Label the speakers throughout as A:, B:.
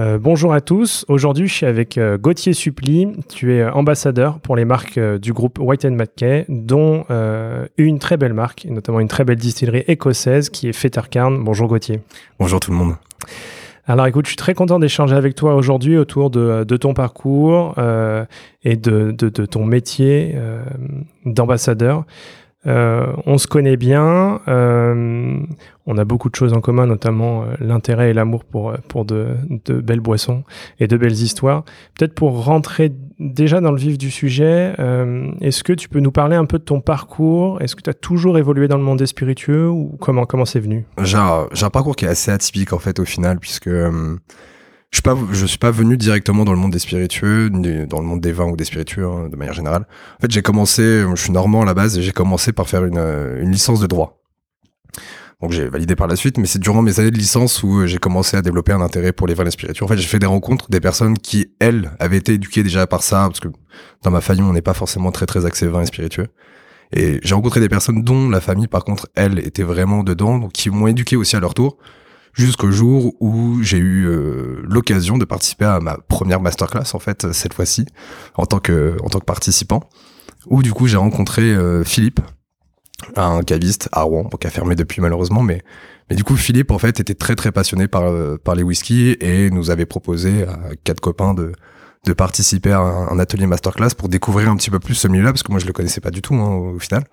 A: Euh, bonjour à tous. Aujourd'hui, je suis avec euh, Gauthier Suppli. Tu es euh, ambassadeur pour les marques du groupe White McKay, dont une très belle marque, et notamment une très belle distillerie écossaise qui est Fettercarn. Bonjour Gauthier.
B: Bonjour tout le monde.
A: Alors écoute, je suis très content d'échanger avec toi aujourd'hui autour de, ton parcours et de, ton métier d'ambassadeur. Euh, on se connaît bien, euh, on a beaucoup de choses en commun, notamment euh, l'intérêt et l'amour pour, pour de, belles boissons et de belles histoires. Peut-être pour rentrer déjà dans le vif du sujet, est-ce que tu peux nous parler un peu de ton parcours? Est-ce que tu as toujours évolué dans le monde des spiritueux ou comment comment c'est venu?
B: J'ai un, un, parcours qui est assez atypique en fait au final, puisque je suis pas, je suis pas venu directement dans le monde des spiritueux, dans le monde des vins ou des spiritueux hein, de manière générale. En fait, j'ai commencé, je suis normand à la base et j'ai commencé par faire une, une licence de droit. Donc j'ai validé par la suite, mais c'est durant mes années de licence où j'ai commencé à développer un intérêt pour les vins et les spiritueux. En fait, j'ai fait des rencontres des personnes qui, elles, avaient été éduquées déjà par ça, parce que dans ma famille, on n'est pas forcément très très axé vins et spiritueux. Et j'ai rencontré des personnes dont la famille, par contre, elle, était vraiment dedans, donc qui m'ont éduqué aussi à leur tour jusqu'au jour où j'ai eu euh, l'occasion de participer à ma première masterclass en fait cette fois-ci en tant que en tant que participant où du coup j'ai rencontré euh, Philippe un caviste à Rouen qui a fermé depuis malheureusement mais mais du coup Philippe en fait était très très passionné par euh, par les whisky et nous avait proposé à quatre copains de de participer à un, atelier masterclass pour découvrir un petit peu plus ce milieu-là parce que moi je le connaissais pas du tout hein, au final.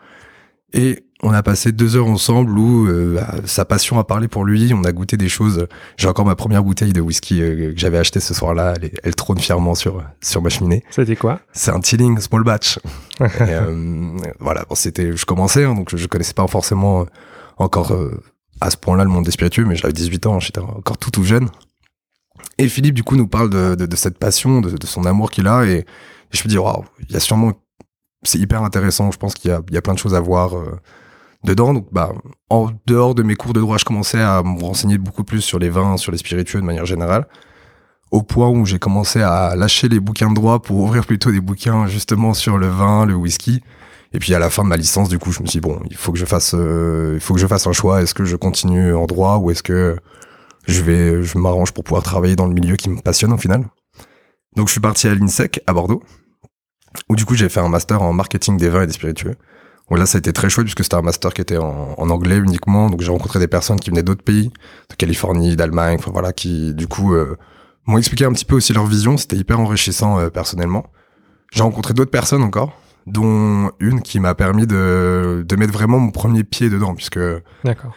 B: Et on a passé deux heures ensemble où euh, sa passion a parlé pour lui. On a goûté des choses. J'ai encore ma première bouteille de whisky euh, que j'avais acheté ce soir-là. Elle, trône fièrement sur sur ma cheminée.
A: C'était quoi?
B: C'est un Tilling Small Batch. Euh, voilà, bon, c'était. Je commençais, hein, donc je, je, connaissais pas forcément encore à ce point-là le monde des spiritueux, mais j'avais 18 ans, j'étais encore tout tout jeune. Et Philippe du coup nous parle de, de, de cette passion, de, de, son amour qu'il a, et, et je me dis waouh, il y a sûrement c'est hyper intéressant. Je pense qu'il y a, il y a plein de choses à voir euh, dedans. Donc, bah, en dehors de mes cours de droit, je commençais à me renseigner beaucoup plus sur les vins, sur les spiritueux de manière générale. Au point où j'ai commencé à lâcher les bouquins de droit pour ouvrir plutôt des bouquins justement sur le vin, le whisky. Et puis à la fin de ma licence, du coup, je me suis dit, bon, il faut que je fasse, euh, un choix. Est-ce que je continue en droit ou est-ce que je vais, je m'arrange pour pouvoir travailler dans le milieu qui me passionne au final? Donc je suis parti à l'INSEC à Bordeaux où du coup j'ai fait un master en marketing des vins et des spiritueux. Bon, là, ça a été très chouette puisque c'était un master qui était en, anglais uniquement. Donc j'ai rencontré des personnes qui venaient d'autres pays, de Californie, d'Allemagne, enfin voilà, qui du coup euh, m'ont expliqué un petit peu aussi leur vision. C'était hyper enrichissant euh, personnellement. J'ai rencontré d'autres personnes encore, dont une qui m'a permis de, de mettre vraiment mon premier pied dedans puisque
A: D'accord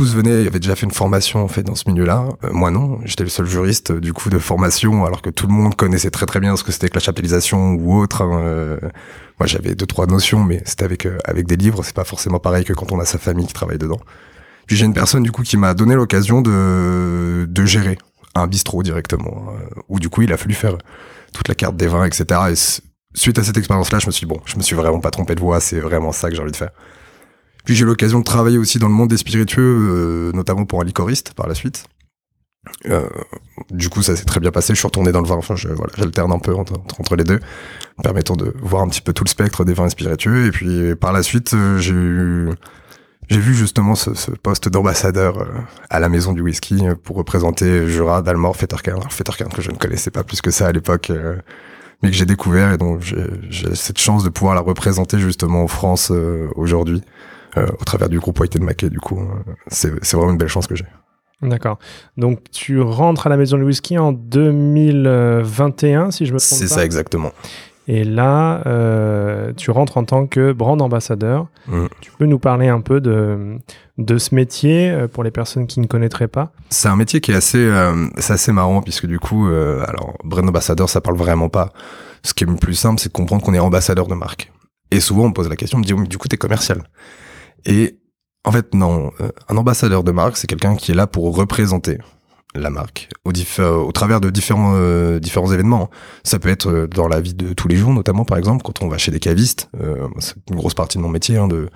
B: tous venaient, avaient déjà fait une formation en fait dans ce milieu-là. Euh, moi non, j'étais le seul juriste du coup de formation, alors que tout le monde connaissait très très bien ce que c'était que la chaptalisation ou autre. Hein, euh. moi j'avais deux trois notions, mais c'était avec euh, avec des livres. C'est pas forcément pareil que quand on a sa famille qui travaille dedans. Puis j'ai une personne du coup qui m'a donné l'occasion de de gérer un bistrot directement, où du coup il a fallu faire toute la carte des vins, etc. Et suite à cette expérience-là, je me suis dit, bon, je me suis vraiment pas trompé de voix, c'est vraiment ça que j'ai envie de faire. Puis j'ai eu l'occasion de travailler aussi dans le monde des spiritueux, euh, notamment pour un licoriste par la suite. Euh, du coup, ça s'est très bien passé. Je suis retourné dans le vin. Enfin, je, voilà, j'alterne un peu entre, entre, les deux, permettant de voir un petit peu tout le spectre des vins spiritueux. Et puis par la suite, euh, j'ai eu, j'ai vu justement ce, ce poste d'ambassadeur euh, à la maison du whisky pour représenter Jura, Dalmor, Fettercairn. Fettercairn que je ne connaissais pas plus que ça à l'époque, mais que j'ai découvert et donc j'ai cette chance de pouvoir la représenter justement en France aujourd'hui. Euh, au travers du groupe White Mackey. Du coup, euh, c'est vraiment une belle chance que j'ai.
A: D'accord. Donc tu rentres à la maison de whisky en 2021, si je me trompe
B: pas. C'est ça exactement.
A: Et là, euh, tu rentres en tant que brand ambassadeur.
B: Mm.
A: Tu peux nous parler un peu de, de ce métier pour les personnes qui ne connaîtraient pas?
B: C'est un métier qui est assez, euh, c'est assez marrant puisque du coup, euh, alors brand ambassadeur, ça parle vraiment pas. Ce qui est le plus simple, c'est de comprendre qu'on est ambassadeur de marque. Et souvent, on me pose la question, on me dit, oui, mais du coup, t'es commercial. Et en fait, non. Euh, un ambassadeur de marque, c'est quelqu'un qui est là pour représenter la marque au, euh, au travers de différents euh, différents événements. Ça peut être euh, dans la vie de tous les jours, notamment par exemple quand on va chez des cavistes. Euh, c'est une grosse partie de mon métier hein, de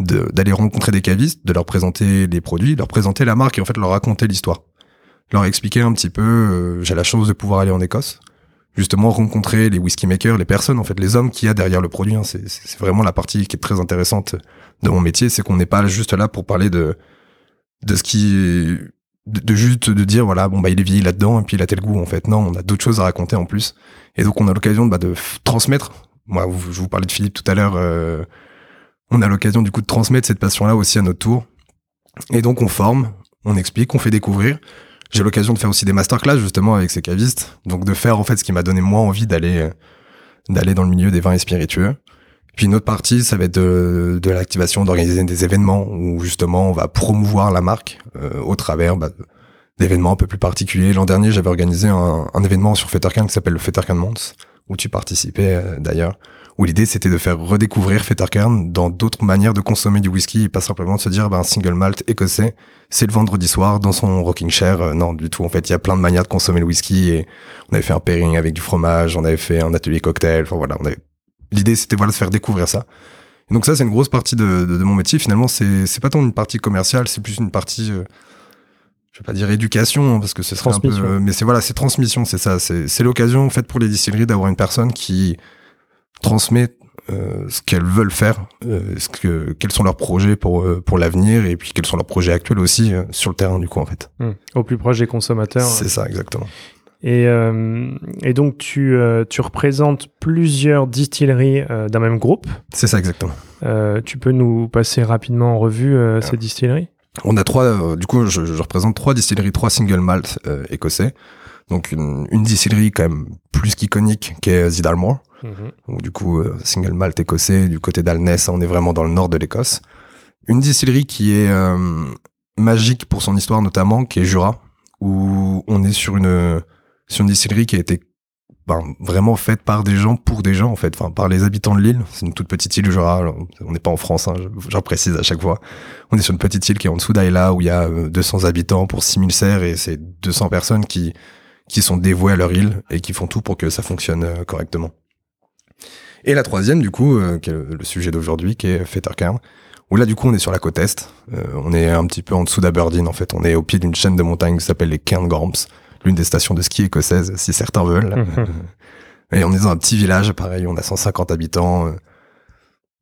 B: d'aller rencontrer des cavistes, de leur présenter les produits, leur présenter la marque et en fait leur raconter l'histoire, leur expliquer un petit peu. euh, J'ai la chance de pouvoir aller en Écosse, justement rencontrer les whisky makers, les personnes en fait, les hommes qu'il y a derrière le produit. hein. C'est vraiment la partie qui est très intéressante de mon métier, c'est qu'on n'est pas juste là pour parler de de ce qui de, juste de dire voilà bon bah il est vieilli là-dedans et puis il a tel goût en fait non on a d'autres choses à raconter en plus et donc on a l'occasion bah, de transmettre moi je vous parlais de Philippe tout à l'heure euh, on a l'occasion du coup de transmettre cette passion là aussi à notre tour et donc on forme on explique on fait découvrir j'ai l'occasion de faire aussi des masterclass justement avec ces cavistes. Donc de faire en fait ce qui m'a donné moi envie d'aller euh, d'aller dans le milieu des vins et spiritueux. Puis une autre partie, ça va être de, de l'activation, d'organiser des événements où justement on va promouvoir la marque euh, au travers bah, d'événements un peu plus particuliers. L'an dernier, j'avais organisé un, un événement sur Fettercan qui s'appelle le Fettercan Month, où tu participais euh, d'ailleurs, où l'idée c'était de faire redécouvrir Fettercan dans d'autres manières de consommer du whisky et pas simplement de se dire un single malt écossais, c'est le vendredi soir dans son rocking chair. Euh, non, du tout. En fait, il y a plein de manières de consommer le whisky et on avait fait un pairing avec du fromage, on avait fait un atelier cocktail. Enfin voilà, on avait l'idée c'était voilà de faire découvrir ça. Et donc ça c'est une grosse partie de, de, de mon métier. Finalement c'est c'est pas tant une partie commerciale, c'est plus une partie euh, je vais pas dire éducation hein, parce que ce serait un peu
A: Transmission.
B: mais c'est voilà c'est transmission c'est ça c'est c'est l'occasion en fait pour les distilleries d'avoir une personne qui transmet euh, ce qu'elles veulent faire, euh, ce que quels sont leurs projets pour euh, pour l'avenir et puis quels sont leurs projets actuels aussi sur le terrain du coup en fait.
A: Hmm. Au plus proche des consommateurs.
B: C'est ça exactement.
A: Et, et donc, tu, tu représentes plusieurs distilleries d'un même groupe.
B: C'est ça exactement.
A: Tu peux nous passer rapidement en revue
B: Ah.
A: ces distilleries?
B: On a trois, du coup, je, je représente trois distilleries, trois single malt écossais. Donc une, une distillerie quand même plus qu'iconique qui est Zidalmore. Donc du coup, euh, single malt écossais du côté d'Alness, on est vraiment dans le nord de l'Écosse. Une distillerie qui est euh, magique pour son histoire notamment, qui est Jura, où on est sur une sur une distillerie qui a été ben, vraiment faite par des gens pour des gens en fait, enfin par les habitants de l'île. C'est une toute petite île Jura. On n'est pas en France, hein, je- j'en précise à chaque fois. On est sur une petite île qui est en dessous d'Ayla où il y a euh, 200 habitants pour 6000 serres et c'est 200 personnes qui qui sont dévouées à leur île et qui font tout pour que ça fonctionne euh, correctement. Et la troisième, du coup, euh, qui est le le sujet d'aujourd'hui, qui est Fettercairn, où là, du coup, on est sur la côte est. Euh, on est un petit peu en dessous d'Aberdeen, en fait. On est au pied d'une chaîne de montagnes qui s'appelle les Cairngorms, l'une des stations de ski écossaises, si certains veulent. Et on est dans un petit village, pareil, on a 150 habitants. euh.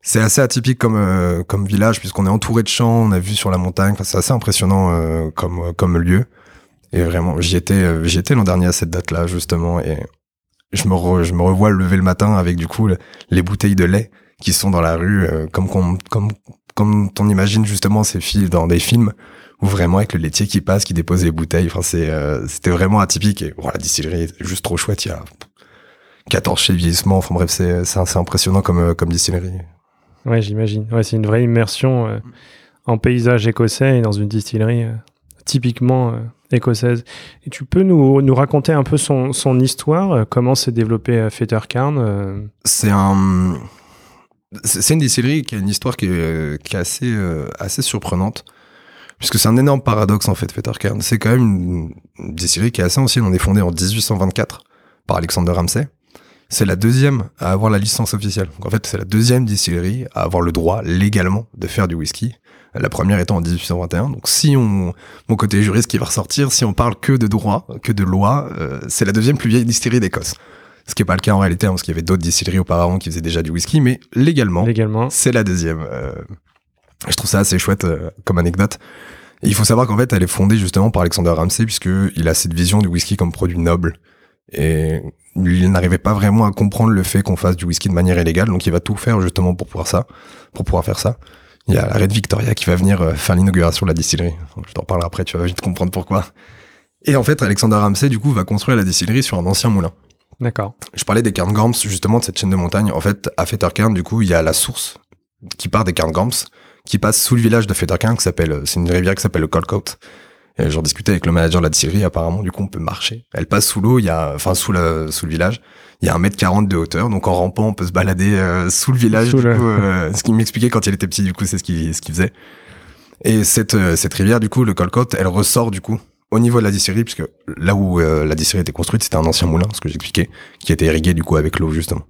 B: C'est assez atypique comme euh, comme village puisqu'on est entouré de champs, on a vu sur la montagne. Enfin, c'est assez impressionnant euh, comme comme lieu. Et vraiment, euh, j'y étais l'an dernier à cette date-là justement et je me je me revois lever le matin avec du coup le- les bouteilles de lait qui sont dans la rue euh, comme comme comme on imagine justement ces films dans des films où vraiment avec le laitier qui passe, qui dépose les bouteilles. Enfin, c'est euh, c'était vraiment atypique et la distillerie est juste trop chouette. Il y a 14 chez vieillissement. Enfin bref, c'est c'est impressionnant comme comme distillerie.
A: Ouais, j'imagine. Ouais, c'est une vraie immersion en paysage écossais et dans une distillerie typiquement écossaise. Et tu peux nous, raconter un peu son, histoire, euh, comment s'est développé euh, Fettercairn euh,
B: C'est c'est une distillerie qui a une histoire qui est, assez assez surprenante puisque c'est un énorme paradoxe en fait Fettercairn. C'est quand même une, distillerie qui est assez ancienne. On est fondé en 1824 par Alexander Ramsay. C'est la deuxième à avoir la licence officielle. En fait, c'est la deuxième distillerie à avoir le droit légalement de faire du whisky. La première étant en 1821. Donc si on, mon côté juriste qui va ressortir, si on parle que de droit, que de loi, euh, c'est la deuxième plus vieille distillerie d'Écosse. Ce qui n'est pas le cas en réalité, hein, parce qu'il y avait d'autres distilleries auparavant qui faisaient déjà du whisky, mais légalement,
A: légalement
B: c'est la deuxième. Euh, je trouve ça assez chouette euh, comme anecdote. Et il faut savoir qu'en fait, elle est fondée justement par Alexander Ramsay, puisque il a cette vision du whisky comme produit noble. Et il n'arrivait pas vraiment à comprendre le fait qu'on fasse du whisky de manière illégale, donc il va tout faire justement pour pouvoir ça, pour pouvoir faire ça. Il y a la Reine Victoria qui va venir euh, faire l'inauguration de la distillerie. Je t'en parlerai après, tu vas vite comprendre pourquoi. Et en fait, Alexander Ramsay, du coup, va construire la distillerie sur un ancien moulin.
A: D'accord.
B: Je parlais des Cairngorms, justement, de cette chaîne de montagne. En fait, à Fettercairn, du coup, il y a la source qui part des Cairngorms, qui passe sous le village de Fettercairn, qui s'appelle, c'est une rivière qui s'appelle le Colcote. Et j'en discutais avec le manager de la distillerie, apparemment, du coup, on peut marcher. Elle passe sous l'eau, il y a, enfin, sous le, sous le village. Il y a un mètre quarante de hauteur, donc en rampant, on peut se balader euh, sous le village.
A: Sous
B: du
A: le-
B: coup, euh, ce qu'il m'expliquait quand il était petit, du coup, c'est ce qu'il ce qu'il faisait. Et cette, euh, cette rivière, du coup, le Colcote, elle ressort, du coup, au niveau de la distillerie, puisque là où la distillerie était construite, c'était un ancien moulin, ce que j'expliquais, qui était irrigué, du coup, avec l'eau, justement.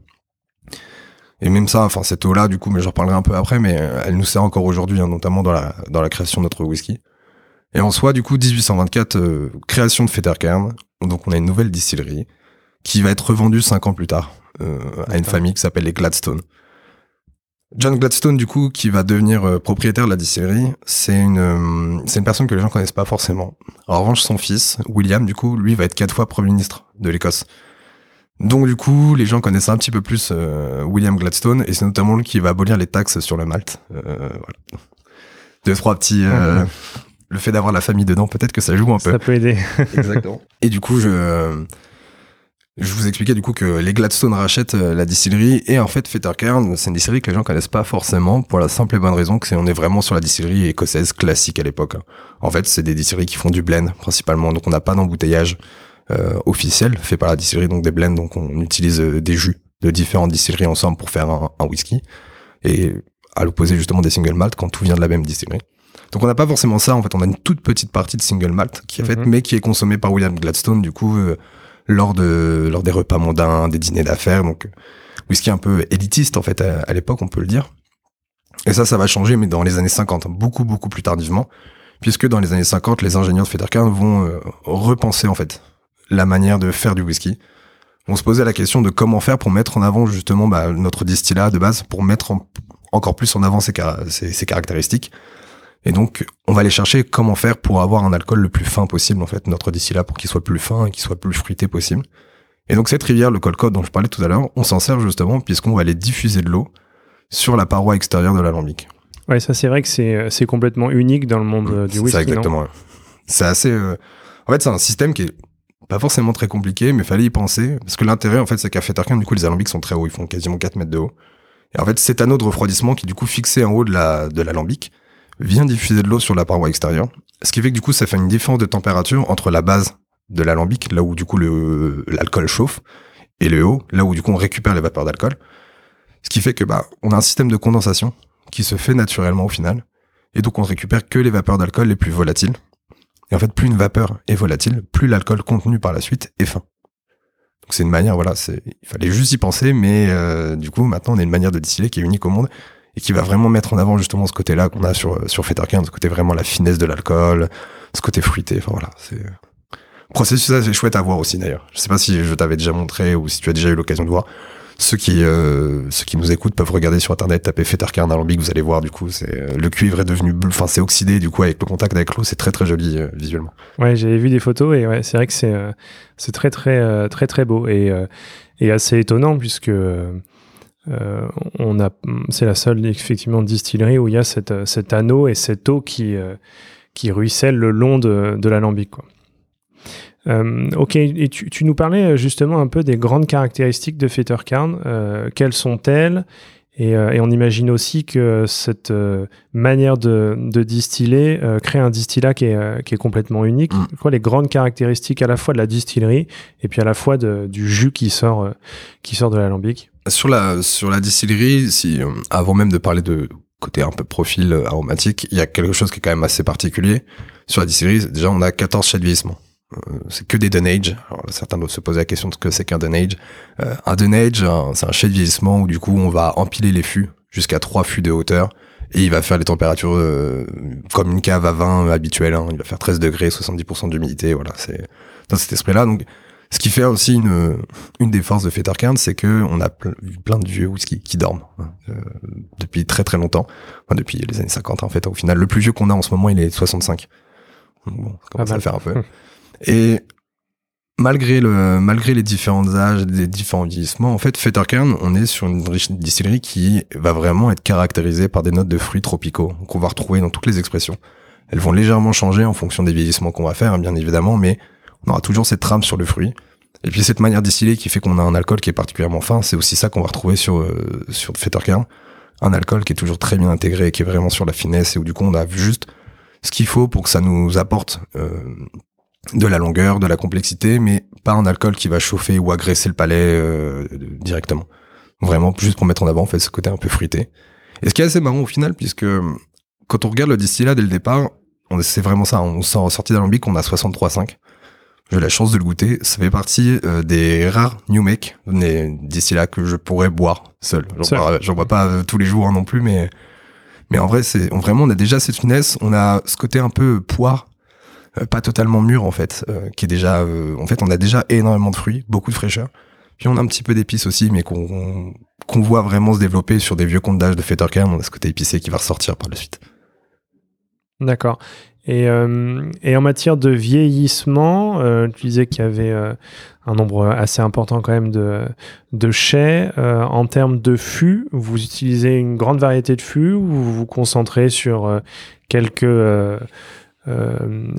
B: Et même ça, enfin, cette eau-là, du coup, mais j'en reparlerai un peu après, mais elle nous sert encore aujourd'hui, hein, notamment dans la, dans la création de notre whisky. Et en soi, du coup, 1824, euh, création de Fettercairn. Donc, on a une nouvelle distillerie qui va être revendue cinq ans plus tard euh, à une famille qui s'appelle les Gladstone. John Gladstone, du coup, qui va devenir euh, propriétaire de la distillerie, c'est une, euh, c'est une personne que les gens connaissent pas forcément. En revanche, son fils, William, du coup, lui va être quatre fois Premier ministre de l'Écosse. Donc, du coup, les gens connaissent un petit peu plus William Gladstone, et c'est notamment lui qui va abolir les taxes sur le malt. Voilà. Deux, trois petits... Le fait d'avoir la famille dedans, peut-être que ça joue un peu.
A: Ça peut aider.
B: Exactement. Et du coup, je, je vous expliquais du coup que les Gladstone rachètent euh, la distillerie et en fait, Fettercairn, c'est une distillerie que les gens connaissent pas forcément pour la simple et bonne raison que c'est on est vraiment sur la distillerie écossaise classique à l'époque. En fait, c'est des distilleries qui font du blend principalement, donc on n'a pas d'embouteillage euh, officiel fait par la distillerie, donc des blends, donc on utilise euh, des jus de différentes distilleries ensemble pour faire un, un whisky et à l'opposé justement des single malt quand tout vient de la même distillerie. Donc on n'a pas forcément ça, en fait, on a une toute petite partie de single malt qui est faite,
A: Mhm.
B: mais qui est consommée par William Gladstone, du coup, euh, lors de lors des repas mondains, des dîners d'affaires, donc euh, whisky un peu élitiste en fait à, l'époque, on peut le dire. Et ça, ça va changer, mais dans les années 50, beaucoup beaucoup plus tardivement, puisque dans les années 50, les ingénieurs de Fettercairn vont euh, repenser en fait la manière de faire du whisky. On se posait la question de comment faire pour mettre en avant justement bah, notre distillat de base, pour mettre en- encore plus en avant ses caractéristiques. Et donc, on va aller chercher comment faire pour avoir un alcool le plus fin possible, en fait, notre distillat, pour qu'il soit plus fin et qu'il soit plus fruité possible. Et donc, cette rivière, le Colcode dont je parlais tout à l'heure, on s'en sert justement puisqu'on va aller diffuser de l'eau sur la paroi extérieure de l'alambic.
A: Ouais, ça c'est vrai que c'est euh, c'est complètement unique dans le monde euh, du
B: C'est
A: whisky.
B: ça, exactement. C'est assez. euh, En fait, c'est un système qui est pas forcément très compliqué, mais fallait y penser. Parce que l'intérêt, en fait, c'est qu'à Fettercairn, du coup, les alambics sont très hauts. Ils font quasiment 4 mètres de haut. Et en fait, cet anneau de refroidissement qui, du coup, fixé en haut de la de l'alambic, vient diffuser de l'eau sur la paroi extérieure. Ce qui fait que, du coup, ça fait une différence de température entre la base de l'alambic, là où, du coup, l'alcool chauffe, et le haut, là où, du coup, on récupère les vapeurs d'alcool. Ce qui fait que, bah, on a un système de condensation qui se fait naturellement au final. Et donc, on récupère que les vapeurs d'alcool les plus volatiles. Et en fait, plus une vapeur est volatile, plus l'alcool contenu par la suite est fin. Donc c'est une manière, voilà, il fallait juste y penser, mais euh, du coup, maintenant, on a une manière de distiller qui est unique au monde et qui va vraiment mettre en avant justement ce côté-là qu'on a sur sur Fettercairn, ce côté vraiment la finesse de l'alcool, ce côté fruité. Enfin voilà, c'est processus assez chouette à voir aussi d'ailleurs. Je sais pas si je t'avais déjà montré ou si tu as déjà eu l'occasion de voir. Ceux qui euh, ceux qui nous écoutent peuvent regarder sur internet, taper Fettercairn alambic, vous allez voir du coup, c'est euh, le cuivre est devenu enfin c'est oxydé du coup avec le contact avec l'eau, c'est très très joli euh, visuellement.
A: Ouais, j'avais vu des photos et ouais, c'est vrai que c'est euh, c'est très très euh, très très beau et euh, et assez étonnant puisque euh, on a c'est la seule effectivement distillerie où il y a cette, cet anneau et cette eau qui euh, qui ruisselle le long de, de l'alambic. Euh, ok, et tu, tu nous parlais euh, justement un peu des grandes caractéristiques de Fettercairn. Euh, quelles sont-elles? Et, euh, et on imagine aussi que cette euh, manière de, de distiller euh, crée un distillat qui est, qui est complètement unique.
B: Mm.
A: Quoi les grandes caractéristiques à la fois de la distillerie et puis à la fois de, du jus qui sort, qui sort de l'alambic
B: Sur la sur la distillerie, si avant même de parler de côté un peu profil aromatique, il y a quelque chose qui est quand même assez particulier. Sur la distillerie, déjà on a 14 chais de vieillissement. Euh, c'est que des Dunage. Alors, certains doivent se poser la question de ce que c'est qu'un Dunage. Euh, un Dunage, un- c'est un chai de vieillissement où du coup on va empiler les fûts jusqu'à trois fûts de hauteur et il va faire les températures euh, comme une cave à vin habituelle. hein. Il va faire 13 degrés, 70% d'humidité. Voilà, c'est dans cet esprit-là. Donc, ce qui fait aussi une une des forces de Fettercairn, c'est que on a ple- plein de vieux whisky qui dorment hein, euh, depuis très très longtemps. Enfin, depuis les années 50 en fait. Au final, le plus vieux qu'on a en ce moment, il est de 65. Donc Bon, ça commence à faire un peu. Et malgré le malgré les différents âges, les différents vieillissements, en fait, Fettercairn, on est sur une distillerie qui va vraiment être caractérisée par des notes de fruits tropicaux qu'on va retrouver dans toutes les expressions. Elles vont légèrement changer en fonction des vieillissements qu'on va faire, hein, bien évidemment, mais on aura toujours cette trame sur le fruit. Et puis cette manière distillée qui fait qu'on a un alcool qui est particulièrement fin, c'est aussi ça qu'on va retrouver sur euh, sur Fetterkern. Un alcool qui est toujours très bien intégré, qui est vraiment sur la finesse et où du coup on a juste ce qu'il faut pour que ça nous apporte euh, de la longueur, de la complexité, mais pas un alcool qui va chauffer ou agresser le palais euh, directement. Vraiment, juste pour mettre en avant en fait ce côté un peu fruité. Et ce qui est assez marrant au final, puisque quand on regarde le distillat dès le départ, c'est vraiment ça. On sort sorti d'alambic, on a 63,5. J'ai la chance de le goûter. Ça fait partie euh, des rares New Make d'ici là que je pourrais boire seul. J'en bois, pas euh, tous les jours non plus, mais mais en vrai, c'est vraiment on a déjà cette finesse. On a ce côté un peu poire, euh, pas totalement mûr en fait, qui est déjà. en fait, on a déjà énormément de fruits, beaucoup de fraîcheur. Puis on a un petit peu d'épices aussi, mais qu'on voit vraiment se développer sur des vieux comptes d'âge de Fetterkern. On a ce côté épicé qui va ressortir par la suite.
A: D'accord. Et, euh, en matière de vieillissement, euh, tu disais qu'il y avait euh, un nombre assez important quand même de, de chais. en termes de fûts, vous utilisez une grande variété de fûts ou vous vous concentrez sur quelques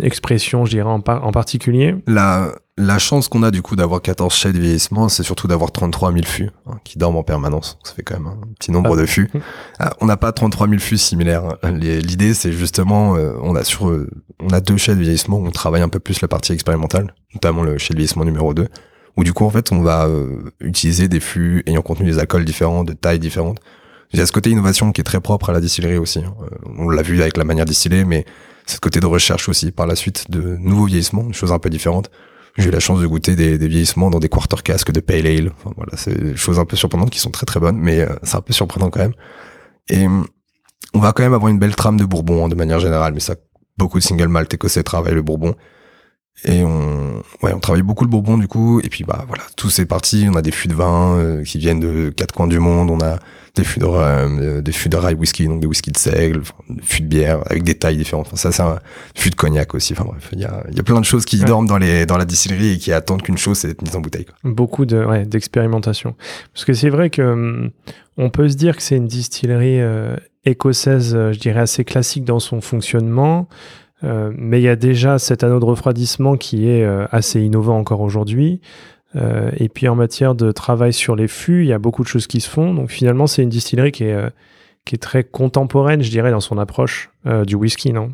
A: expressions, je dirais, en, en particulier
B: La, la chance qu'on a du coup d'avoir 14 chais de vieillissement, c'est surtout d'avoir 33 000 fûts hein, qui dorment en permanence. Ça fait quand même un petit nombre ah. de fûts. Ah, on n'a pas 33 000 fûts similaires. L'idée, c'est justement, euh, on a sur, euh, on a deux chais de vieillissement où on travaille un peu plus la partie expérimentale, notamment le chai de vieillissement numéro 2, où du coup en fait on va euh, utiliser des fûts ayant contenu des alcools différents, de tailles différentes. Il y a ce côté innovation qui est très propre à la distillerie aussi. Hein. on l'a vu avec la manière distillée, mais ce côté de recherche aussi par la suite de nouveaux vieillissements, des choses un peu différentes. J'ai eu la chance de goûter des, vieillissements dans des quarter casques de pale ale. Enfin, voilà, c'est des choses un peu surprenantes qui sont très très bonnes, mais euh, c'est un peu surprenant quand même. Et on va quand même avoir une belle trame de bourbon hein, de manière générale, mais ça, beaucoup de single malt écossais travaillent le bourbon. Et on, ouais, on travaille beaucoup le bourbon du coup. Et puis bah voilà, tous ces parties, on a des fûts de vin euh, qui viennent de quatre coins du monde. On a des fûts de euh, des fûts de rye whisky, donc des whisky de seigle, des fûts de bière avec des tailles différentes. Enfin ça c'est un fût de cognac aussi. Enfin bref, il y a, y a plein de choses qui dorment dans les dans la distillerie et qui attendent qu'une chose, c'est d'être mise en bouteille. Quoi.
A: Beaucoup de ouais, d'expérimentation. Parce que c'est vrai que hum, on peut se dire que c'est une distillerie euh, écossaise, je dirais assez classique dans son fonctionnement. Euh, mais il y a déjà cet anneau de refroidissement qui est euh, assez innovant encore aujourd'hui. Euh, et puis en matière de travail sur les fûts, il y a beaucoup de choses qui se font. Donc finalement, c'est une distillerie qui est, qui est très contemporaine, je dirais, dans son approche du whisky, non?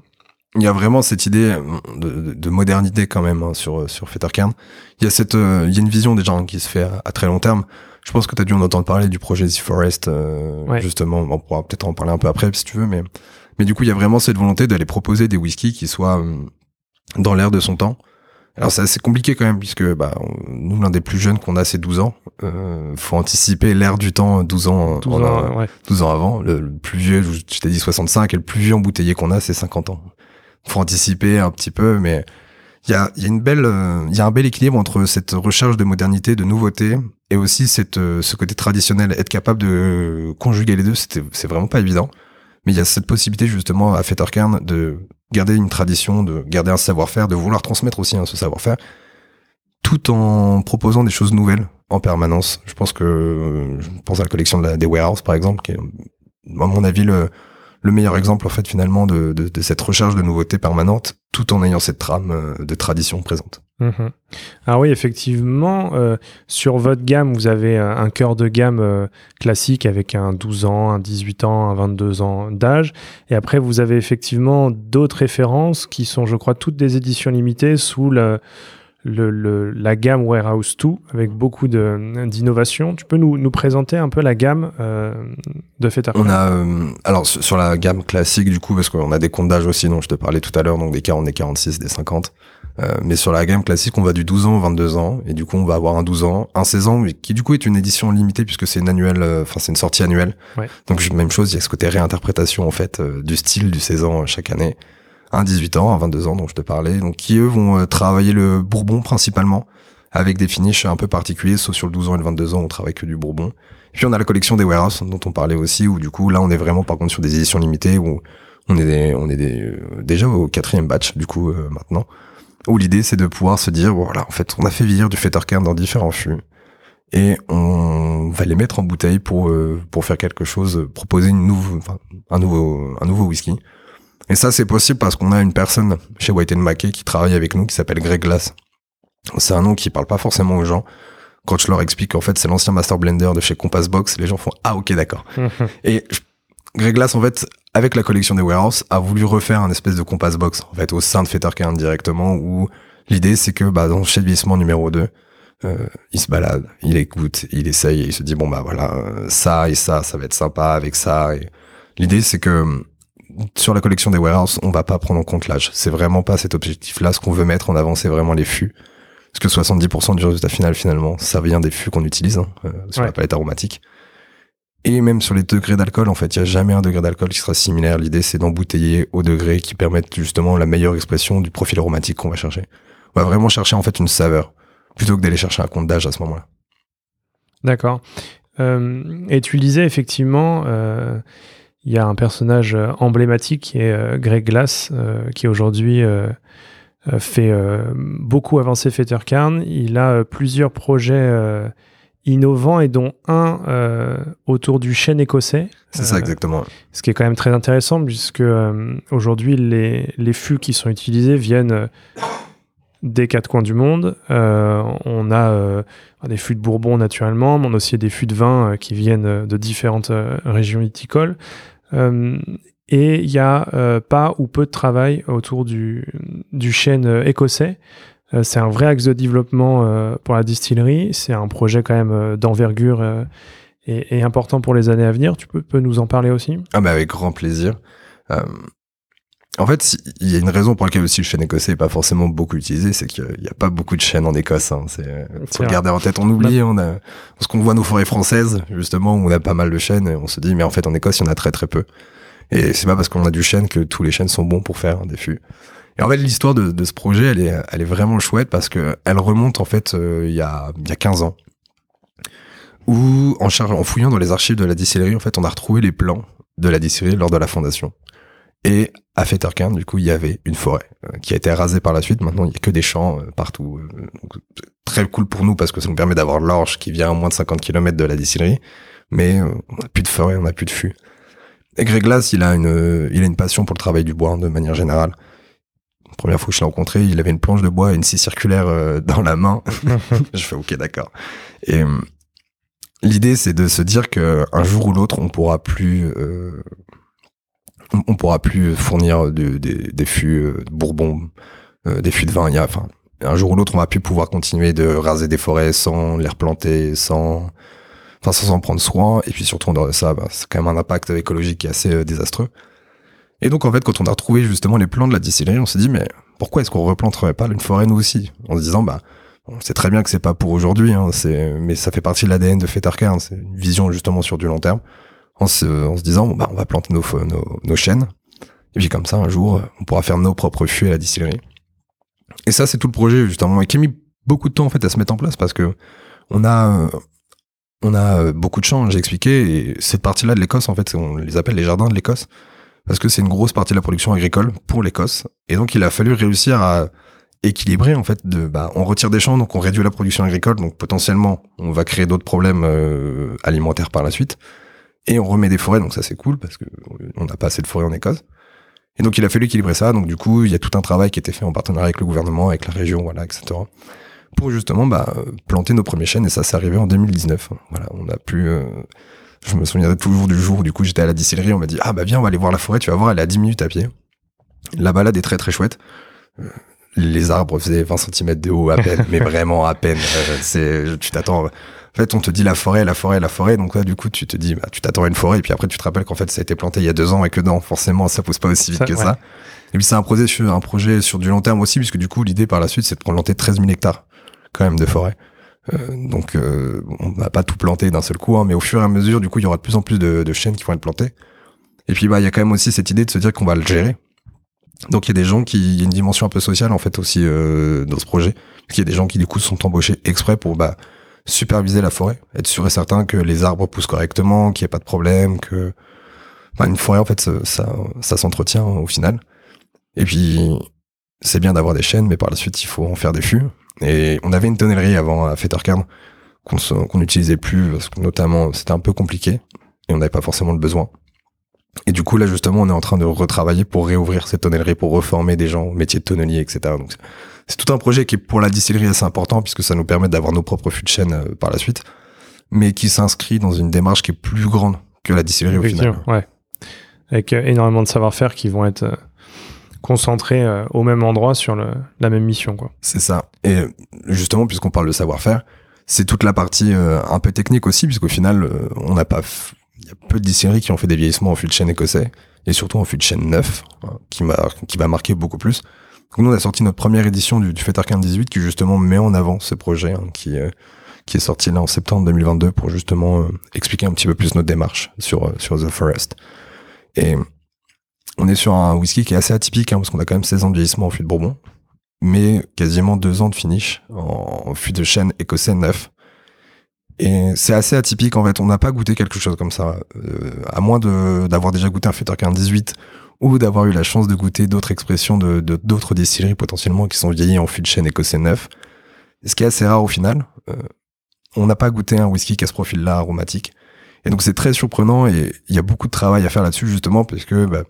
B: Il y a vraiment cette idée de, de modernité quand même hein, sur sur Fetterkern. Il y a cette il y a une vision déjà gens qui se fait à, très long terme. Je pense que tu as dû en entendre parler du projet The Forest justement, on pourra peut-être en parler un peu après si tu veux mais mais du coup, il y a vraiment cette volonté d'aller proposer des whiskies qui soient euh, dans l'air de son temps. Alors c'est assez compliqué quand même puisque bah, nous l'un des plus jeunes qu'on a c'est 12 ans. Euh, faut anticiper l'air du temps 12 ans 12 ans, ouais. 12 ans avant. Le, plus vieux, je t'ai dit 65 et le plus vieux embouteillé qu'on a c'est 50 ans. Faut anticiper un petit peu mais il y a, y a une belle euh, il y a un bel équilibre entre cette recherche de modernité, de nouveauté et aussi cette euh, ce côté traditionnel être capable de conjuguer les deux, c'était c'est vraiment pas évident. Mais il y a cette possibilité justement à Fetterkern de garder une tradition, de garder un savoir-faire, de vouloir transmettre aussi hein, ce savoir-faire, tout en proposant des choses nouvelles en permanence. Je pense que je pense à la collection des Warehouse par exemple, qui est à mon avis le, le meilleur exemple en fait finalement de, cette recherche de nouveautés permanente, tout en ayant cette trame euh, de tradition présente.
A: Mhm. Ah oui, effectivement, euh, sur votre gamme, vous avez un cœur de gamme euh, classique avec un 12 ans, un 18 ans, un 22 ans d'âge. Et après, vous avez effectivement d'autres références qui sont, je crois, toutes des éditions limitées sous le, le, la gamme Warehouse 2 avec beaucoup d'innovation. Tu peux nous, nous, présenter un peu la gamme euh, de Feta
B: On a, euh, alors sur la gamme classique du coup, parce qu'on a des comptes d'âge aussi dont je te parlais tout à l'heure, donc des 40, des 46, des 50. Euh, mais sur la gamme classique, on va du 12 ans au 22 ans, et du coup on va avoir un 12 ans, un 16 ans, qui du coup est une édition limitée puisque c'est une annuelle, euh, enfin c'est une sortie annuelle. Ouais. Donc même chose, il y a ce côté réinterprétation en fait euh, du style du 16 ans chaque année un 18 ans, un 22 ans dont je te parlais, donc qui eux vont euh, travailler le bourbon principalement avec des finishes un peu particuliers, sauf sur le 12 ans et le 22 ans, on travaille que du bourbon. puis on a la collection des warehouse dont on parlait aussi, où du coup là on est vraiment par contre sur des éditions limitées où on est des, on est des, euh, déjà au quatrième batch du coup euh, maintenant, où l'idée c'est de pouvoir se dire voilà en fait on a fait vieillir du Fetterkern dans différents fûts et on va les mettre en bouteille pour pour faire quelque chose, proposer une nouveau, un nouveau un nouveau whisky et ça, c'est possible parce qu'on a une personne chez White Mackey qui travaille avec nous, qui s'appelle Greg Glass, C'est un nom qui parle pas forcément aux gens. Quand je leur explique qu'en fait c'est l'ancien Master Blender de chez Compass Box, les gens font ah ok d'accord. Et Greg Glass en fait avec la collection des Warehouse a voulu refaire un espèce de Compass Box en fait au sein de Fetterkern directement où l'idée c'est que bah dans chez Vieillissement numéro 2 euh, il se balade, il écoute, il essaye et il se dit bon bah voilà euh, ça et ça ça va être sympa avec ça et l'idée c'est que sur la collection des warehouse, on va pas prendre en compte l'âge. C'est vraiment pas cet objectif-là. Ce qu'on veut mettre en avant, c'est vraiment les fûts. Parce que 70% du résultat final, finalement, ça vient des fûts qu'on utilise hein, euh, sur la palette aromatique. Et même sur les degrés d'alcool, en fait, il y a jamais un degré d'alcool qui sera similaire. L'idée, c'est d'embouteiller au degré qui permettent justement la meilleure expression du profil aromatique qu'on va chercher. On va vraiment chercher en fait une saveur, plutôt que d'aller chercher un compte d'âge à ce moment-là.
A: D'accord. Euh, et tu disais effectivement, euh, il y a un personnage euh, emblématique qui est euh, Greg Glass, euh, qui aujourd'hui fait beaucoup avancer Fettercarn. Il a plusieurs projets innovants et dont un autour du chêne écossais.
B: C'est ça exactement.
A: Ce qui est quand même très intéressant puisque aujourd'hui les, les fûts qui sont utilisés viennent des quatre coins du monde. on a des fûts de Bourbon naturellement, mais on a aussi des fûts de vin qui viennent de différentes régions viticoles. Euh, et il n'y a euh, pas ou peu de travail autour du, du chêne euh, écossais. c'est un vrai axe de développement pour la distillerie. C'est un projet quand même d'envergure et, important pour les années à venir. Tu peux, peux nous en parler aussi?
B: Ah bah avec grand plaisir. En fait, il y a une raison pour laquelle aussi le chêne écossais n'est pas forcément beaucoup utilisé, c'est qu'il n'y a pas beaucoup de chêne en Écosse. Hein. C'est faut garder en tête. On oublie, on a parce qu'on voit nos forêts françaises justement où on a pas mal de chênes, et on se dit mais en fait en Écosse il y en a très très peu. Et c'est pas parce qu'on a du chêne que tous les chênes sont bons pour faire des fûts. Et en fait l'histoire de, de, ce projet elle est elle est vraiment chouette parce que elle remonte en fait euh, il y a il y a 15 ans où en, charge, en fouillant dans les archives de la distillerie en fait on a retrouvé les plans de la distillerie lors de la fondation. Et à Fetterkern, du coup, il y avait une forêt euh, qui a été rasée par la suite. Maintenant, il y a que des champs euh, partout. Euh, très cool pour nous parce que ça nous permet d'avoir l'orge qui vient à moins de 50 km de la distillerie. Mais on n'a plus de forêt, on n'a plus de fût. Et Greg Glass, il a une, il a une passion pour le travail du bois de manière générale. La première fois que je l'ai rencontré, il avait une planche de bois et une scie circulaire dans la main. je fais ok, d'accord. Et l'idée, c'est de se dire que un jour ou l'autre, on pourra plus euh, on pourra plus fournir des fûts euh, de Bourbon, euh, des fûts de vin. Il y a, enfin, un jour ou l'autre, on va plus pouvoir continuer de raser des forêts sans les replanter, sans, enfin, sans en prendre soin. Et puis surtout, on ça, bah, c'est quand même un impact écologique qui est assez euh, désastreux. Et donc, en fait, quand on a retrouvé justement les plans de la distillerie, on s'est dit, mais pourquoi est-ce qu'on replanterait pas une forêt nous aussi? En se disant, bah, on sait très bien que c'est pas pour aujourd'hui, hein, mais ça fait partie de l'ADN de Fetarka, c'est une vision justement sur du long terme en se, disant bah, on va planter nos, nos, nos chaînes. Et puis comme ça un jour on pourra faire nos propres fûts à la distillerie. Et ça c'est tout le projet justement. Et qui a mis beaucoup de temps en fait à se mettre en place parce que on a on a beaucoup de champs j'ai expliqué. Et cette partie là de l'Écosse en fait on les appelle les jardins de l'Écosse parce que c'est une grosse partie de la production agricole pour l'Écosse. Et donc il a fallu réussir à équilibrer en fait de bah on retire des champs donc on réduit la production agricole. Donc potentiellement on va créer d'autres problèmes euh, alimentaires par la suite et on remet des forêts, donc ça c'est cool parce que on n'a pas assez de forêts en Écosse. Et donc il a fallu équilibrer ça, donc du coup il y a tout un travail qui a été fait en partenariat avec le gouvernement, avec la région, voilà, etc. Pour justement bah, planter nos premiers chênes et ça c'est arrivé en 2019. Voilà, on a pu. Euh, je me souviendrai toujours du jour où du coup j'étais à la distillerie, on m'a dit ah bah viens on va aller voir la forêt, tu vas voir elle est à 10 minutes à pied. La balade est très très chouette. Euh, les arbres faisaient 20 cm de haut à peine, mais vraiment à peine. Euh, c'est, tu t'attends en fait, on te dit la forêt, la forêt, la forêt. Donc là, du coup, tu te dis, bah, tu t'attends à une forêt, et puis après, tu te rappelles qu'en fait, ça a été planté il y a deux ans et que non, forcément, ça pousse pas aussi vite que ça. Et puis, c'est un projet sur, un projet sur du long terme aussi, puisque du coup, l'idée par la suite, c'est de planter 13 000 hectares, quand même, de forêt. Euh, donc, euh, on va pas tout planter d'un seul coup, hein, mais au fur et à mesure, du coup, il y aura de plus en plus de, de chênes qui vont être plantés. Et puis, bah, il y a quand même aussi cette idée de se dire qu'on va le gérer. Donc, il y a des gens qui, il y a une dimension un peu sociale, en fait, aussi, euh, dans ce projet. Il y a des gens qui, du coup, sont embauchés exprès pour, bah, superviser la forêt, être sûr et certain que les arbres poussent correctement, qu'il n'y ait pas de problème, que enfin, une forêt en fait ça, ça, s'entretient au final. Et puis c'est bien d'avoir des chênes, mais par la suite il faut en faire des fûts. Et on avait une tonnellerie avant à Fetterkern qu'on n'utilisait plus parce que notamment c'était un peu compliqué et on n'avait pas forcément le besoin. Et du coup là justement on est en train de retravailler pour réouvrir cette tonnellerie, pour reformer des gens au métier de tonnelier, etc. c'est tout un projet qui est pour la distillerie assez important puisque ça nous permet d'avoir nos propres fûts de chêne euh, par la suite, mais qui s'inscrit dans une démarche qui est plus grande que la distillerie au final.
A: Ouais. Avec euh, énormément de savoir-faire qui vont être euh, concentrés au même endroit sur le, la même mission, quoi.
B: C'est ça. Et justement, puisqu'on parle de savoir-faire, c'est toute la partie un peu technique aussi, puisqu'au final, on n'a pas, il y a peu de distilleries qui ont fait des vieillissements en fût de chêne écossais et surtout en fût de chêne neuf, hein, qui m'a qui m'a marqué beaucoup plus. Donc nous, on a sorti notre première édition du, du 18 qui justement met en avant ce projet hein, qui, euh, qui est sorti là en septembre 2022 pour justement euh, expliquer un petit peu plus notre démarche sur, euh, sur The Forest. Et on est sur un whisky qui est assez atypique hein, parce qu'on a quand même 16 ans de vieillissement en fût de Bourbon, mais quasiment deux ans de finish en, fût de chêne écossais neuf. Et c'est assez atypique en fait. On n'a pas goûté quelque chose comme ça, à moins d'avoir déjà goûté un Fetter 18 ou d'avoir eu la chance de goûter d'autres expressions de d'autres distilleries potentiellement qui sont vieillies en fût de chêne écossais neuf. Ce qui est assez rare au final. Euh, on n'a pas goûté un whisky qui a ce profil-là aromatique. Et donc c'est très surprenant et il y a beaucoup de travail à faire là-dessus justement parce que bah,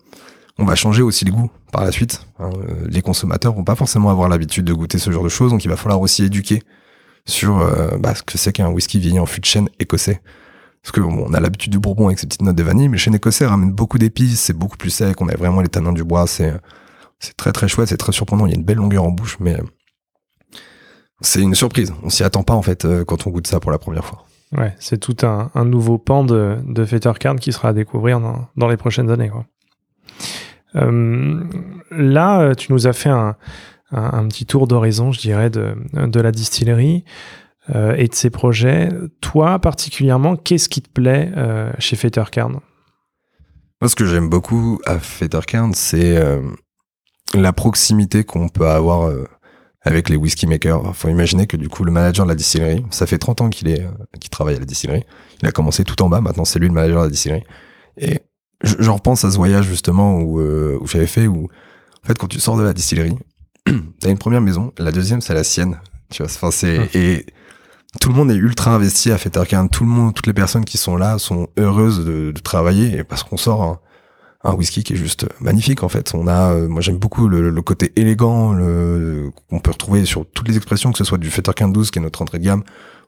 B: on va changer aussi le goût par la suite. Hein. Euh, les consommateurs vont pas forcément avoir l'habitude de goûter ce genre de choses, donc il va falloir aussi éduquer sur euh, bah, ce que c'est qu'un whisky vieilli en fût de chêne écossais. Parce que on a l'habitude du bourbon avec ses petites notes de vanille, mais chez écossais ramène beaucoup d'épices, c'est beaucoup plus sec, on a vraiment les tanins du bois, c'est très très chouette, c'est très surprenant, il y a une belle longueur en bouche, mais c'est une surprise. On s'y attend pas en fait euh, quand on goûte ça pour la première fois.
A: Ouais, c'est tout un, nouveau pan de, de Fettercarn qui sera à découvrir dans, les prochaines années. Euh, là, euh, tu nous as fait un, petit tour d'horizon, je dirais, de la distillerie. Euh, et de ses projets. Toi, particulièrement, qu'est-ce qui te plaît euh, chez Fetterkern
B: Moi, ce que j'aime beaucoup à Fetterkern, c'est euh, la proximité qu'on peut avoir avec les whisky makers. Il faut imaginer que du coup, le manager de la distillerie, ça fait 30 ans qu'il est, qu'il travaille à la distillerie. Il a commencé tout en bas, maintenant c'est lui le manager de la distillerie. Et je, repense à ce voyage justement où, où j'avais fait où, en fait, quand tu sors de la distillerie, t'as une première maison, la deuxième c'est la sienne. Tu vois, enfin c'est hum. et tout le monde est ultra investi à Fetterkern. Tout le monde, toutes les personnes qui sont là sont heureuses de, travailler et parce qu'on sort un, whisky qui est juste magnifique en fait. On a, euh, moi j'aime beaucoup le, côté élégant, qu'on peut retrouver sur toutes les expressions, que ce soit du Fetterkern 12 qui est notre entrée de gamme,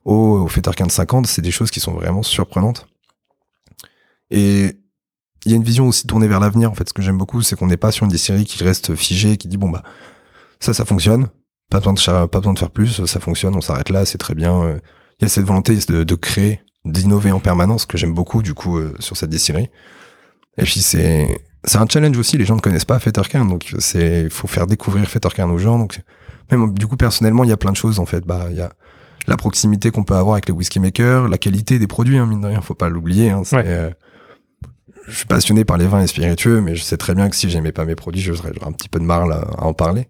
B: au, au Fetterkern 50, c'est des choses qui sont vraiment surprenantes. Et il y a une vision aussi tournée vers l'avenir en fait. Ce que j'aime beaucoup, c'est qu'on n'est pas sur une des séries qui reste figée, qui dit bon bah ça, ça fonctionne pas besoin de pas besoin de faire plus, ça fonctionne, on s'arrête là, c'est très bien. Euh. Il y a cette volonté de, de créer, d'innover en permanence que j'aime beaucoup du coup euh, sur cette distillerie. Et puis c'est c'est un challenge aussi, les gens ne connaissent pas Fetterkern, donc c'est faut faire découvrir Fetterkern aux gens. Donc même du coup personnellement, il y a plein de choses en fait. Bah il y a la proximité qu'on peut avoir avec les whisky makers, la qualité des produits, hein, mine de rien, faut pas l'oublier. Hein, euh, je suis passionné par les vins et spiritueux, mais je sais très bien que si j'aimais pas mes produits, je serais un petit peu de marre à en parler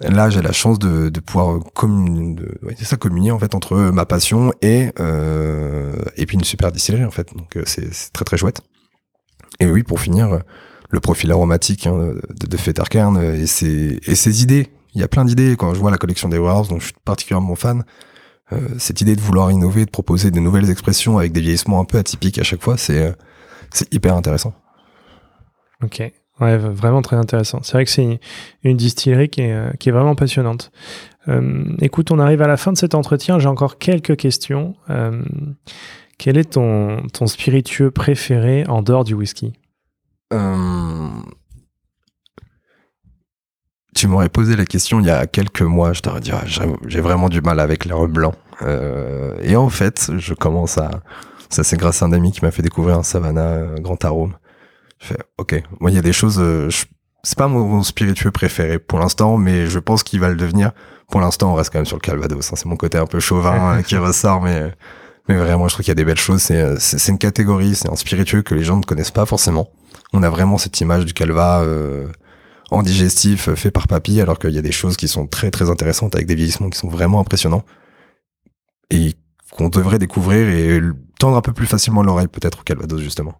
B: là j'ai la chance de, de pouvoir communier, de, ouais, ça communier en fait entre ma passion et euh, et puis une super distillerie en fait. Donc euh, c'est très très chouette. Et oui pour finir le profil aromatique hein, de, de Fetterkern et ses et ses idées. Il y a plein d'idées. Quand je vois la collection des Warehouse dont je suis particulièrement fan euh, cette idée de vouloir innover de proposer de nouvelles expressions avec des vieillissements un peu atypiques à chaque fois c'est euh, c'est hyper intéressant.
A: Ok Ouais, vraiment très intéressant. C'est vrai que c'est une distillerie qui est, euh, qui est vraiment passionnante. Euh, écoute, on arrive à la fin de cet entretien. J'ai encore quelques questions. Euh, quel est ton, spiritueux préféré en dehors du whisky?
B: Tu m'aurais posé la question il y a quelques mois. Je t'aurais dit, ah, j'ai vraiment du mal avec l'air blanc. Et en fait, je commence à... Ça, c'est grâce à un ami qui m'a fait découvrir un Savannah Grand Arôme je fais, ok, moi il y a des choses, euh, c'est pas mon, spiritueux préféré pour l'instant, mais je pense qu'il va le devenir. Pour l'instant, on reste quand même sur le Calvados. Hein. C'est mon côté un peu chauvin euh, qui ressort, mais mais vraiment, je trouve qu'il y a des belles choses. C'est euh, c'est une catégorie, c'est un spiritueux que les gens ne connaissent pas forcément. On a vraiment cette image du calva euh, en digestif fait par papy, alors qu'il y a des choses qui sont très très intéressantes avec des vieillissements qui sont vraiment impressionnants et qu'on devrait découvrir et tendre un peu plus facilement l'oreille peut-être au Calvados justement.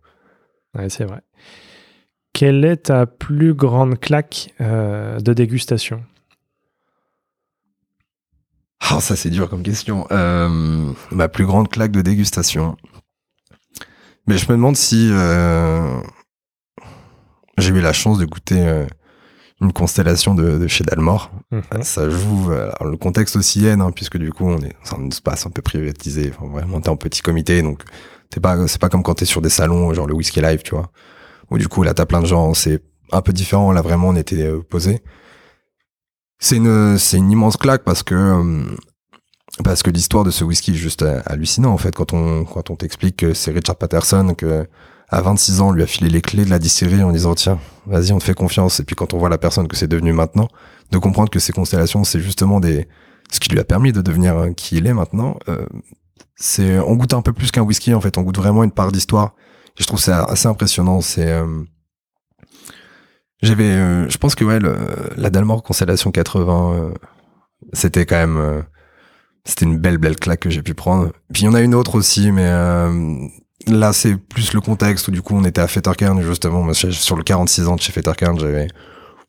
A: Ouais, c'est vrai. Quelle est ta plus grande claque euh, de dégustation?
B: Ah, ça c'est dur comme question. Euh, ma plus grande claque de dégustation. Mais je me demande si euh, j'ai eu la chance de goûter une constellation de, de chez Dalmor.
A: Mhm.
B: Ça joue, alors, le contexte aussi aide, hein, puisque du coup, on est dans un espace un peu privatisé. Enfin, vraiment, t'es en petit comité, donc t'es pas, c'est pas comme quand t'es sur des salons, genre le Whisky Live, tu vois. Où du coup, là, t'as plein de gens, c'est un peu différent. Là, vraiment, on était euh, posés. C'est une, c'est une immense claque parce que, euh, parce que l'histoire de ce whisky est juste euh, hallucinant, en fait, quand on, quand on t'explique que c'est Richard Patterson, que, à 26 ans, on lui a filé les clés de la distillerie en disant, tiens, vas-y, on te fait confiance. Et puis quand on voit la personne que c'est devenu maintenant, de comprendre que ces constellations, c'est justement des, ce qui lui a permis de devenir qui il est maintenant, euh, c'est, on goûte un peu plus qu'un whisky, en fait. On goûte vraiment une part d'histoire. Je trouve ça assez impressionnant. C'est, euh, j'avais, euh, je pense que ouais, la Dalmor Constellation 80, euh, c'était quand même, c'était une belle belle claque que j'ai pu prendre. Puis il y en a une autre aussi, mais là c'est plus le contexte où du coup on était à Fettercairn justement, sur le 46 ans de chez Fettercairn, j'avais,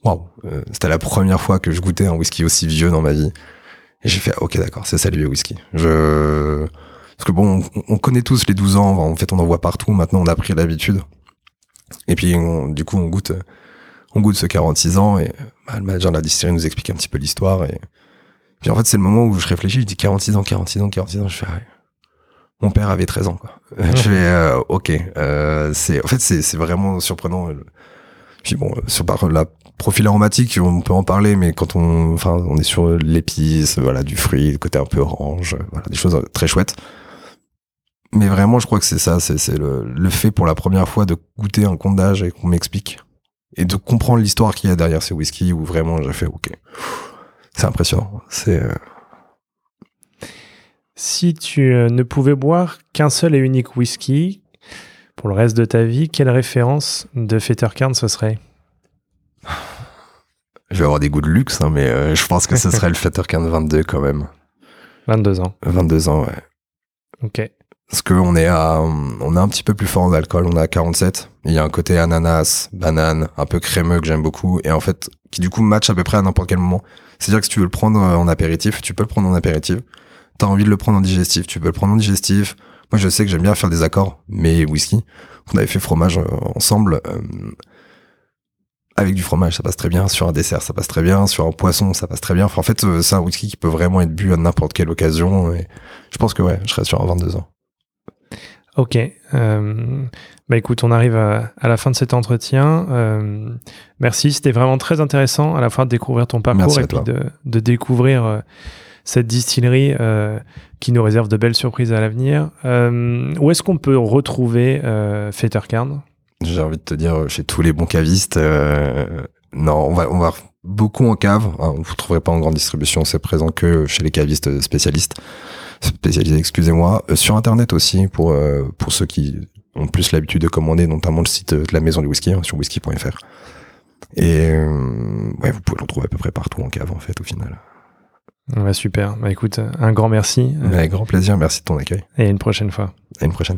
B: waouh, c'était la première fois que je goûtais un whisky aussi vieux dans ma vie. Et j'ai fait, ok d'accord, c'est ça le vieux whisky. Je, parce que bon, on, on connaît tous les 12 ans, en fait on en voit partout. Maintenant on a pris l'habitude. Et puis on- du coup on goûte on goûte ce 46 ans et bah, le manager de la distillerie nous explique un petit peu l'histoire et puis en fait c'est le moment où je réfléchis je dis 46 ans 46 ans 46 ans je fais ah mon père avait 13 ans quoi je fais euh, ok euh, c'est en fait c'est vraiment surprenant puis bon euh, sur par la profil aromatique on peut en parler mais quand on enfin on est sur l'épice voilà du fruit le côté un peu orange voilà des choses euh, très chouettes mais vraiment je crois que c'est ça c'est le, le fait pour la première fois de goûter un compte d'âge et qu'on m'explique et de comprendre l'histoire qu'il y a derrière ces whisky où vraiment j'ai fait ok. C'est impressionnant. C'est euh,
A: Si tu euh, ne pouvais boire qu'un seul et unique whisky pour le reste de ta vie, quelle référence de Fettercairn ce serait?
B: Je vais avoir des goûts de luxe hein, mais euh, je pense que ce serait le Fettercairn 22 quand même.
A: 22 ans.
B: 22 ans ouais.
A: Ok.
B: Parce que on est à on est un petit peu plus fort en alcool on est à 47 il y a un côté ananas banane un peu crémeux que j'aime beaucoup. Et en fait qui du coup match à peu près à n'importe quel moment. C'est à dire que si tu veux le prendre euh, en apéritif tu peux le prendre en apéritif. T'as envie de le prendre en digestif tu peux le prendre en digestif. Moi je sais que j'aime bien faire des accords mais whisky on avait fait fromage euh, ensemble euh, avec du fromage ça passe très bien. Sur un dessert ça passe très bien. Sur un poisson ça passe très bien. En fait c'est un whisky qui peut vraiment être bu à n'importe quelle occasion. Je pense que ouais je serais sur un 22 ans
A: Ok. Euh, bah écoute, on arrive à, à la fin de cet entretien. Euh, merci, c'était vraiment très intéressant à la fois de découvrir ton parcours et puis de, de découvrir euh, cette distillerie qui nous réserve de belles surprises à l'avenir. Où est-ce qu'on peut retrouver euh, Fettercairn
B: J'ai envie de te dire, chez tous les bons cavistes, non, on va, on va beaucoup en cave. Hein, vous trouverez pas en grande distribution, c'est présent que chez les cavistes spécialistes, spécialisés, excusez-moi. Euh, sur Internet aussi, pour euh, pour ceux qui ont plus l'habitude de commander, notamment le site de la maison du whisky, hein, sur whisky.fr. Et euh, ouais, vous pouvez le retrouver à peu près partout en cave, en fait, au final.
A: Ouais, Super. Bah écoute, un grand merci euh,
B: Avec grand plaisir, merci de ton accueil.
A: et à une prochaine fois.
B: À une prochaine.